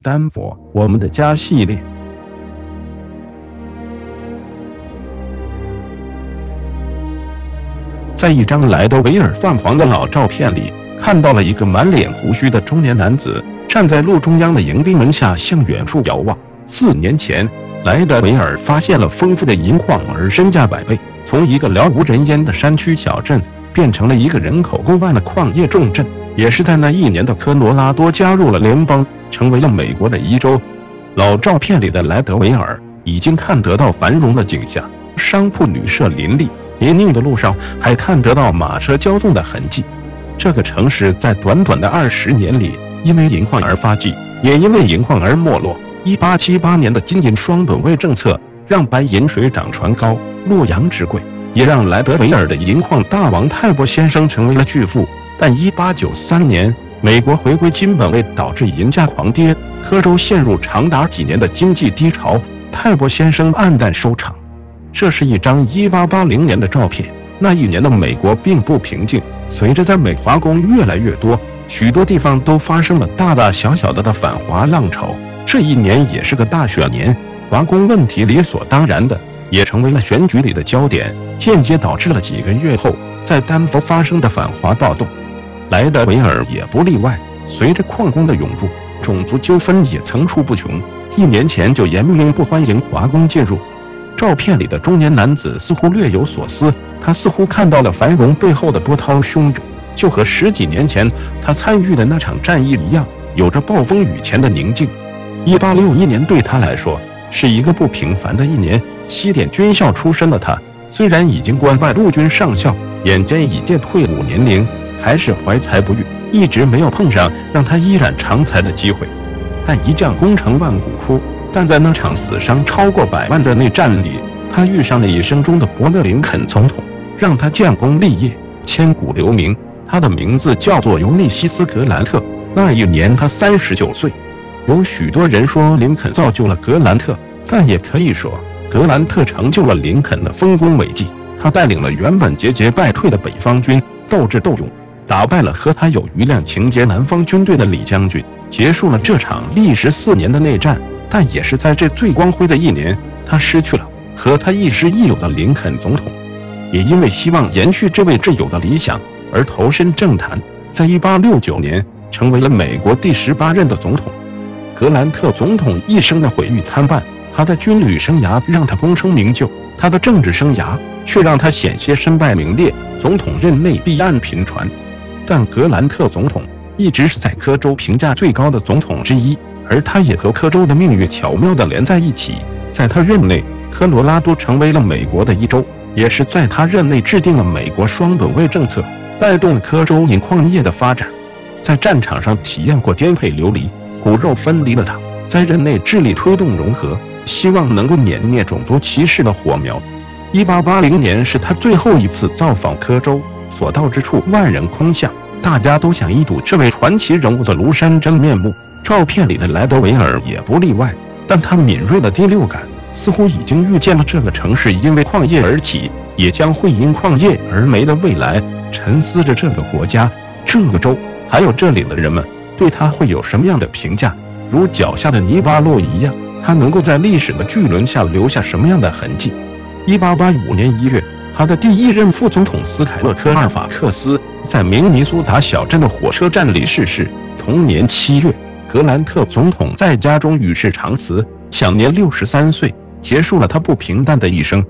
丹佛，我们的家系列。在一张莱德维尔泛黄的老照片里，看到了一个满脸胡须的中年男子站在路中央的迎宾门下，向远处遥望。四年前，莱德维尔发现了丰富的银矿，而身价百倍，从一个了无人烟的山区小镇变成了一个人口过万的矿业重镇。也是在那一年的科罗拉多加入了联邦，成为了美国的一州。老照片里的莱德维尔已经看得到繁荣的景象，商铺、旅社林立，泥泞的路上还看得到马车交纵的痕迹。这个城市在短短的二十年里，因为银矿而发迹，也因为银矿而没落。一八七八年的金银双本位政策，让白银水涨船高，洛阳纸贵，也让莱德维尔的银矿大王泰伯先生成为了巨富。但1893年，美国回归金本位，导致银价狂跌，科州陷入长达几年的经济低潮。泰伯先生黯淡收场。这是一张1880年的照片。那一年的美国并不平静，随着在美华工越来越多，许多地方都发生了大大小小的的反华浪潮。这一年也是个大选年，华工问题理所当然的也成为了选举里的焦点，间接导致了几个月后在丹佛发生的反华暴动。莱德维尔也不例外。随着矿工的涌入，种族纠纷也层出不穷。一年前就严令不欢迎华工进入。照片里的中年男子似乎略有所思，他似乎看到了繁荣背后的波涛汹涌，就和十几年前他参与的那场战役一样，有着暴风雨前的宁静。一八六一年对他来说是一个不平凡的一年。西点军校出身的他，虽然已经官拜陆军上校，眼见已届退伍年龄。还是怀才不遇，一直没有碰上让他一展长才的机会。但一将功成万骨枯，但在那场死伤超过百万的内战里，他遇上了一生中的伯乐林肯总统，让他建功立业，千古留名。他的名字叫做尤利西斯·格兰特。那一年他三十九岁。有许多人说林肯造就了格兰特，但也可以说格兰特成就了林肯的丰功伟绩。他带领了原本节节败退的北方军，斗智斗勇。打败了和他有余量情节南方军队的李将军，结束了这场历时四年的内战。但也是在这最光辉的一年，他失去了和他亦师亦友的林肯总统，也因为希望延续这位挚友的理想而投身政坛，在1869年成为了美国第十八任的总统。格兰特总统一生的毁誉参半，他的军旅生涯让他功成名就，他的政治生涯却让他险些身败名裂，总统任内弊案频传。但格兰特总统一直是在科州评价最高的总统之一，而他也和科州的命运巧妙地连在一起。在他任内，科罗拉多成为了美国的一州，也是在他任内制定了美国双本位政策，带动了科州银矿业的发展。在战场上体验过颠沛流离、骨肉分离的他，在任内致力推动融合，希望能够碾灭种族歧视的火苗。1880年是他最后一次造访科州。所到之处，万人空巷，大家都想一睹这位传奇人物的庐山真面目。照片里的莱德维尔也不例外，但他敏锐的第六感似乎已经预见了这个城市因为矿业而起，也将会因矿业而没的未来。沉思着这个国家、这个州，还有这里的人们对他会有什么样的评价？如脚下的泥巴路一样，他能够在历史的巨轮下留下什么样的痕迹？一八八五年一月。他的第一任副总统斯凯勒科尔法克斯在明尼苏达小镇的火车站里逝世。同年七月，格兰特总统在家中与世长辞，享年六十三岁，结束了他不平淡的一生。